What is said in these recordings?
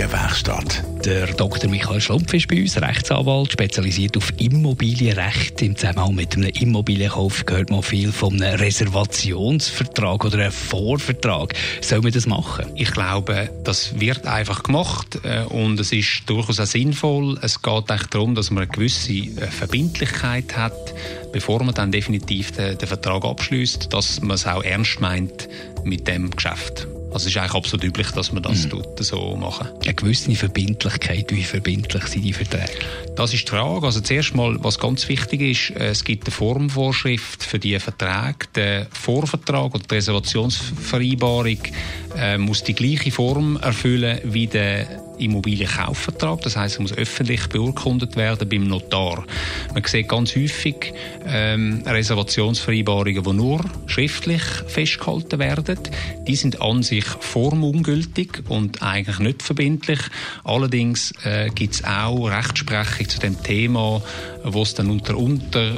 Immobilienwerkstatt. Der Dr. Michael Schlumpf ist bei uns, Rechtsanwalt, spezialisiert auf Immobilienrecht. Im Zusammenhang mit einem Immobilienkauf gehört man viel von einem Reservationsvertrag oder einem Vorvertrag. Soll man das machen? Ich glaube, das wird einfach gemacht äh, und es ist durchaus auch sinnvoll. Es geht eigentlich darum, dass man eine gewisse äh, Verbindlichkeit hat, bevor man dann definitiv den, den Vertrag abschließt, dass man es auch ernst meint mit dem Geschäft. Also es ist eigentlich absolut üblich, dass man das mhm. so machen. Eine gewisse Verbindlichkeit, wie verbindlich sind die Verträge? Das ist die Frage. Also zuerst mal, was ganz wichtig ist, äh, es gibt eine Formvorschrift für die Verträge. Der Vorvertrag oder die Reservationsvereinbarung äh, muss die gleiche Form erfüllen wie der Immobilienkaufvertrag. Das heißt, er muss öffentlich beurkundet werden beim Notar. Man sieht ganz häufig ähm, Reservationsvereinbarungen, die nur schriftlich festgehalten werden. Die sind an sich formungültig und eigentlich nicht verbindlich. Allerdings äh, gibt es auch Rechtsprechung zu dem Thema, wo es dann unter,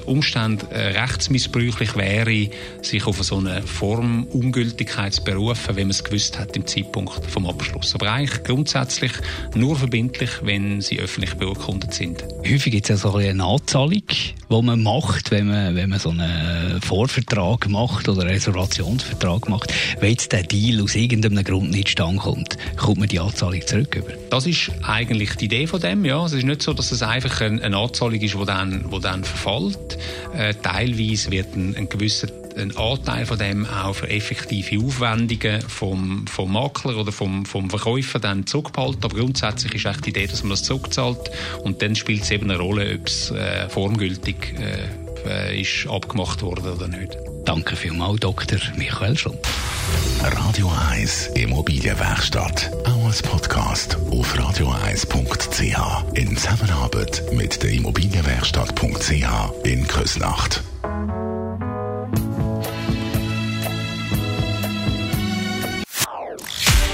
Umständen äh, rechtsmissbräuchlich wäre, sich auf so eine Formungültigkeit zu berufen, wenn man es gewusst hat im Zeitpunkt vom Abschluss. Aber eigentlich grundsätzlich nur verbindlich, wenn sie öffentlich beurkundet sind. Häufig gibt es ja so eine Anzahlung, die man macht, wenn man, wenn man so einen Vorvertrag macht oder einen Reservationsvertrag macht. Wenn jetzt der Deal aus irgendeinem Grund nicht stand kommt, kommt man die Anzahlung zurück über? Das ist eigentlich die Idee von dem, ja. Es ist nicht so, dass es einfach eine, Anzahlung ist, die dann, die dann verfällt. Äh, teilweise wird ein, ein gewisser ein Anteil von dem auch für effektive Aufwendungen vom, vom Makler oder vom, vom Verkäufer dann zurückgehalten. Aber grundsätzlich ist echt die Idee, dass man das zurückzahlt und dann spielt es eben eine Rolle, ob es äh, formgültig äh, ist abgemacht wurde oder nicht. Danke vielmals, Dr. Michael Schlumpf. Radio 1 Immobilienwerkstatt. Auch als Podcast auf radio1.ch. In Zusammenarbeit mit der Immobilienwerkstatt.ch in Küsnacht.